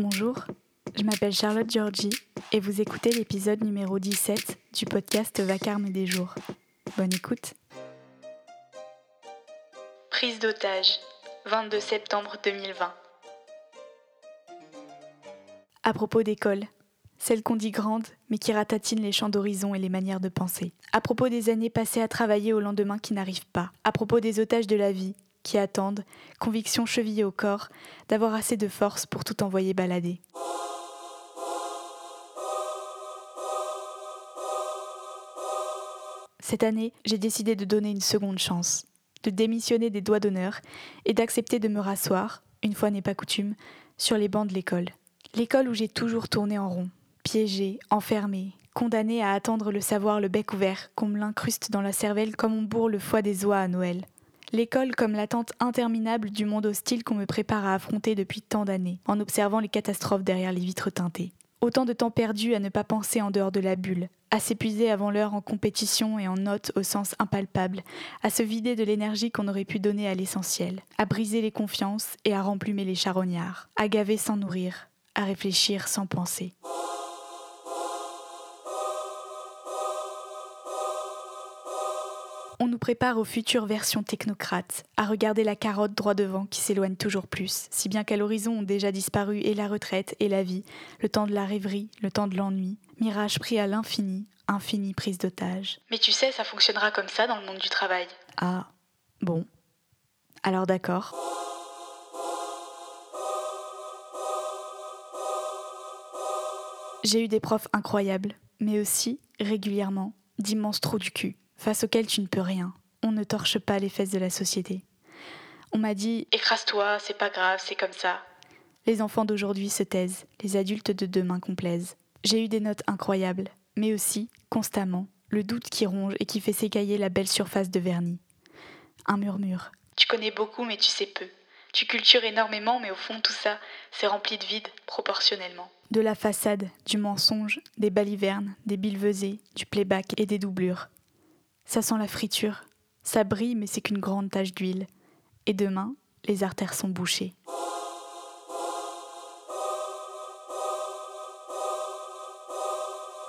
Bonjour, je m'appelle Charlotte Georgie et vous écoutez l'épisode numéro 17 du podcast Vacarme des jours. Bonne écoute. Prise d'otage, 22 septembre 2020. À propos d'école, celle qu'on dit grande, mais qui ratatine les champs d'horizon et les manières de penser. À propos des années passées à travailler au lendemain qui n'arrivent pas. À propos des otages de la vie, qui attendent, conviction chevillée au corps, d'avoir assez de force pour tout envoyer balader. Cette année, j'ai décidé de donner une seconde chance, de démissionner des doigts d'honneur et d'accepter de me rasseoir, une fois n'est pas coutume, sur les bancs de l'école. L'école où j'ai toujours tourné en rond, piégée, enfermée, condamnée à attendre le savoir le bec ouvert, qu'on me l'incruste dans la cervelle comme on bourre le foie des oies à Noël. L'école comme l'attente interminable du monde hostile qu'on me prépare à affronter depuis tant d'années, en observant les catastrophes derrière les vitres teintées. Autant de temps perdu à ne pas penser en dehors de la bulle, à s'épuiser avant l'heure en compétition et en notes au sens impalpable, à se vider de l'énergie qu'on aurait pu donner à l'essentiel, à briser les confiances et à remplumer les charognards, à gaver sans nourrir, à réfléchir sans penser. On nous prépare aux futures versions technocrates, à regarder la carotte droit devant qui s'éloigne toujours plus, si bien qu'à l'horizon ont déjà disparu et la retraite et la vie, le temps de la rêverie, le temps de l'ennui, mirage pris à l'infini, infinie prise d'otage. Mais tu sais, ça fonctionnera comme ça dans le monde du travail. Ah, bon. Alors d'accord. J'ai eu des profs incroyables, mais aussi, régulièrement, d'immenses trous du cul face auquel tu ne peux rien. On ne torche pas les fesses de la société. On m'a dit Écrase-toi, c'est pas grave, c'est comme ça. Les enfants d'aujourd'hui se taisent, les adultes de demain complaisent. J'ai eu des notes incroyables, mais aussi, constamment, le doute qui ronge et qui fait s'écailler la belle surface de vernis. Un murmure. Tu connais beaucoup, mais tu sais peu. Tu cultures énormément, mais au fond, tout ça, c'est rempli de vide, proportionnellement. De la façade, du mensonge, des balivernes, des billevesées, du playback et des doublures. Ça sent la friture. Ça brille, mais c'est qu'une grande tache d'huile. Et demain, les artères sont bouchées.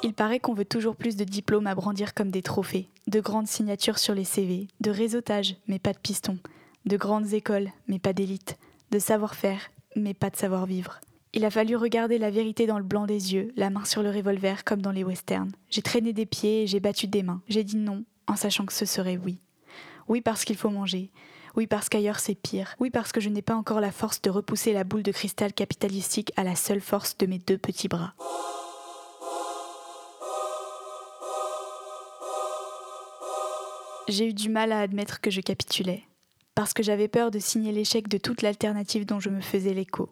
Il paraît qu'on veut toujours plus de diplômes à brandir comme des trophées, de grandes signatures sur les CV, de réseautage, mais pas de piston, de grandes écoles, mais pas d'élite, de savoir-faire, mais pas de savoir-vivre. Il a fallu regarder la vérité dans le blanc des yeux, la main sur le revolver comme dans les westerns. J'ai traîné des pieds et j'ai battu des mains. J'ai dit non, en sachant que ce serait oui. Oui parce qu'il faut manger. Oui parce qu'ailleurs c'est pire. Oui parce que je n'ai pas encore la force de repousser la boule de cristal capitalistique à la seule force de mes deux petits bras. J'ai eu du mal à admettre que je capitulais, parce que j'avais peur de signer l'échec de toute l'alternative dont je me faisais l'écho,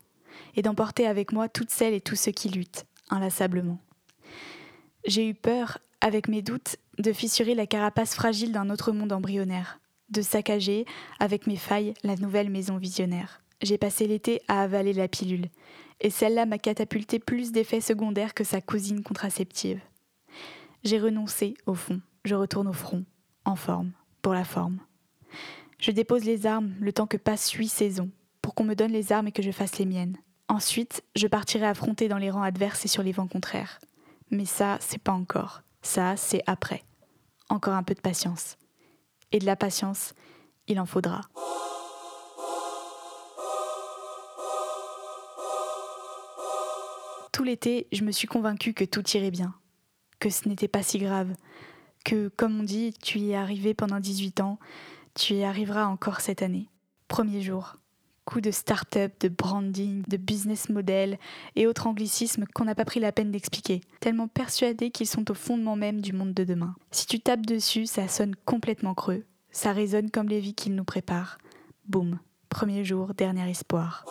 et d'emporter avec moi toutes celles et tous ceux qui luttent, inlassablement. J'ai eu peur, avec mes doutes, de fissurer la carapace fragile d'un autre monde embryonnaire, de saccager, avec mes failles, la nouvelle maison visionnaire. J'ai passé l'été à avaler la pilule, et celle-là m'a catapulté plus d'effets secondaires que sa cousine contraceptive. J'ai renoncé, au fond, je retourne au front, en forme, pour la forme. Je dépose les armes le temps que passe huit saisons, pour qu'on me donne les armes et que je fasse les miennes. Ensuite, je partirai affronter dans les rangs adverses et sur les vents contraires. Mais ça, c'est pas encore. Ça, c'est après encore un peu de patience. Et de la patience, il en faudra. Tout l'été, je me suis convaincue que tout irait bien, que ce n'était pas si grave, que, comme on dit, tu y es arrivé pendant 18 ans, tu y arriveras encore cette année. Premier jour, de start-up, de branding, de business model et autres anglicismes qu'on n'a pas pris la peine d'expliquer, tellement persuadés qu'ils sont au fondement même du monde de demain. Si tu tapes dessus, ça sonne complètement creux. Ça résonne comme les vies qu'ils nous préparent. Boum, premier jour, dernier espoir.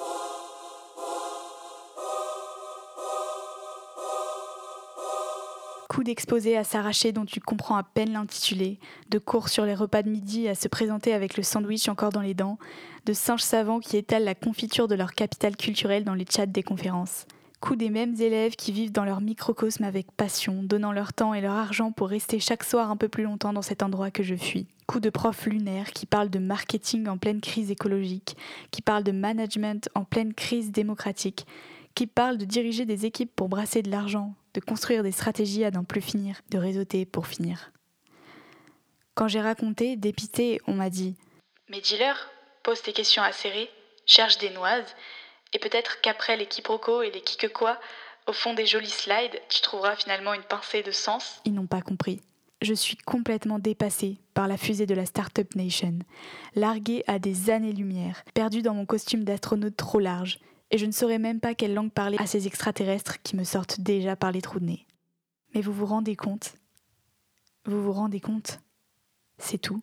D'exposé à s'arracher dont tu comprends à peine l'intitulé, de cours sur les repas de midi à se présenter avec le sandwich encore dans les dents, de singes savants qui étalent la confiture de leur capital culturel dans les chats des conférences. Coup des mêmes élèves qui vivent dans leur microcosme avec passion, donnant leur temps et leur argent pour rester chaque soir un peu plus longtemps dans cet endroit que je fuis. Coup de profs lunaires qui parlent de marketing en pleine crise écologique, qui parlent de management en pleine crise démocratique, qui parle de diriger des équipes pour brasser de l'argent, de construire des stratégies à n'en plus finir, de réseauter pour finir. Quand j'ai raconté, dépité, on m'a dit Mais dis-leur, pose tes questions acérées, cherche des noises, et peut-être qu'après les quiproquos et les qui quoi, au fond des jolis slides, tu trouveras finalement une pincée de sens. Ils n'ont pas compris. Je suis complètement dépassée par la fusée de la Startup Nation, larguée à des années-lumière, perdue dans mon costume d'astronaute trop large, et je ne saurais même pas quelle langue parler à ces extraterrestres qui me sortent déjà par les trous de nez. Mais vous vous rendez compte Vous vous rendez compte C'est tout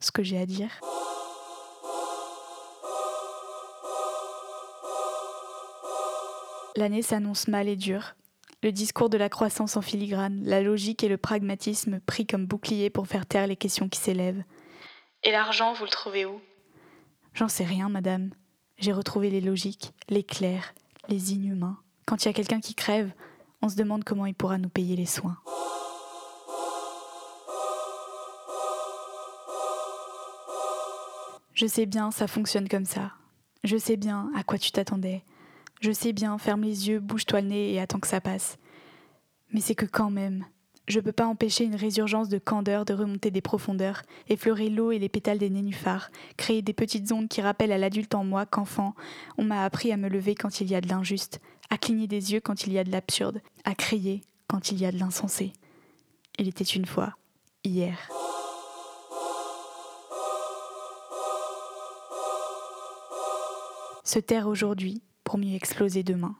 ce que j'ai à dire. L'année s'annonce mal et dure. Le discours de la croissance en filigrane, la logique et le pragmatisme pris comme bouclier pour faire taire les questions qui s'élèvent. Et l'argent, vous le trouvez où? J'en sais rien, madame. J'ai retrouvé les logiques, les clairs, les inhumains. Quand il y a quelqu'un qui crève, on se demande comment il pourra nous payer les soins. Je sais bien, ça fonctionne comme ça. Je sais bien à quoi tu t'attendais. Je sais bien, ferme les yeux, bouge-toi le nez et attends que ça passe. Mais c'est que quand même, je ne peux pas empêcher une résurgence de candeur de remonter des profondeurs, effleurer l'eau et les pétales des nénuphars, créer des petites ondes qui rappellent à l'adulte en moi qu'enfant, on m'a appris à me lever quand il y a de l'injuste, à cligner des yeux quand il y a de l'absurde, à crier quand il y a de l'insensé. Il était une fois, hier. Se taire aujourd'hui pour mieux exploser demain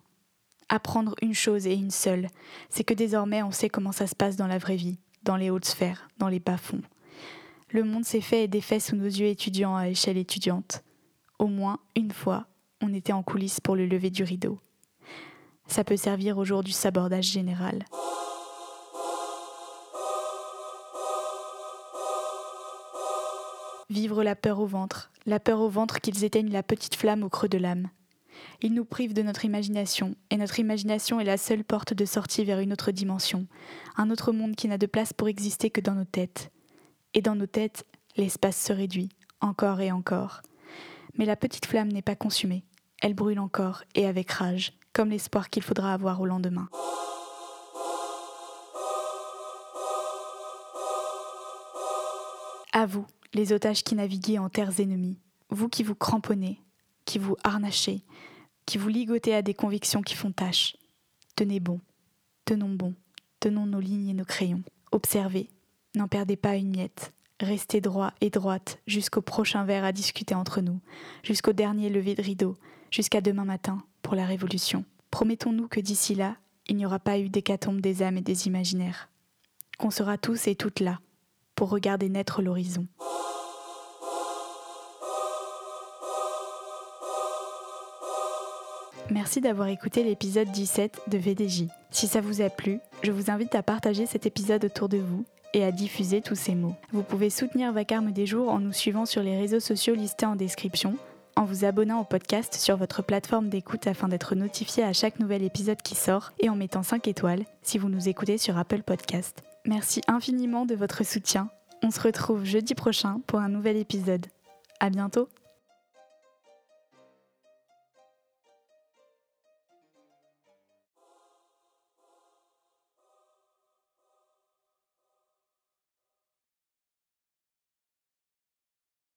apprendre une chose et une seule, c'est que désormais on sait comment ça se passe dans la vraie vie, dans les hautes sphères, dans les bas-fonds. Le monde s'est fait et défait sous nos yeux étudiants à échelle étudiante. Au moins une fois, on était en coulisses pour le lever du rideau. Ça peut servir au jour du sabordage général. Vivre la peur au ventre, la peur au ventre qu'ils éteignent la petite flamme au creux de l'âme. Il nous prive de notre imagination, et notre imagination est la seule porte de sortie vers une autre dimension, un autre monde qui n'a de place pour exister que dans nos têtes. Et dans nos têtes, l'espace se réduit, encore et encore. Mais la petite flamme n'est pas consumée, elle brûle encore, et avec rage, comme l'espoir qu'il faudra avoir au lendemain. À vous, les otages qui naviguez en terres ennemies, vous qui vous cramponnez, qui vous harnachez, qui vous ligotez à des convictions qui font tâche. Tenez bon, tenons bon, tenons nos lignes et nos crayons. Observez, n'en perdez pas une miette. Restez droit et droite jusqu'au prochain verre à discuter entre nous, jusqu'au dernier lever de rideau, jusqu'à demain matin pour la Révolution. Promettons-nous que d'ici là, il n'y aura pas eu d'hécatombe des âmes et des imaginaires. Qu'on sera tous et toutes là pour regarder naître l'horizon. Merci d'avoir écouté l'épisode 17 de VDJ. Si ça vous a plu, je vous invite à partager cet épisode autour de vous et à diffuser tous ces mots. Vous pouvez soutenir Vacarme des jours en nous suivant sur les réseaux sociaux listés en description, en vous abonnant au podcast sur votre plateforme d'écoute afin d'être notifié à chaque nouvel épisode qui sort et en mettant 5 étoiles si vous nous écoutez sur Apple Podcast. Merci infiniment de votre soutien. On se retrouve jeudi prochain pour un nouvel épisode. À bientôt!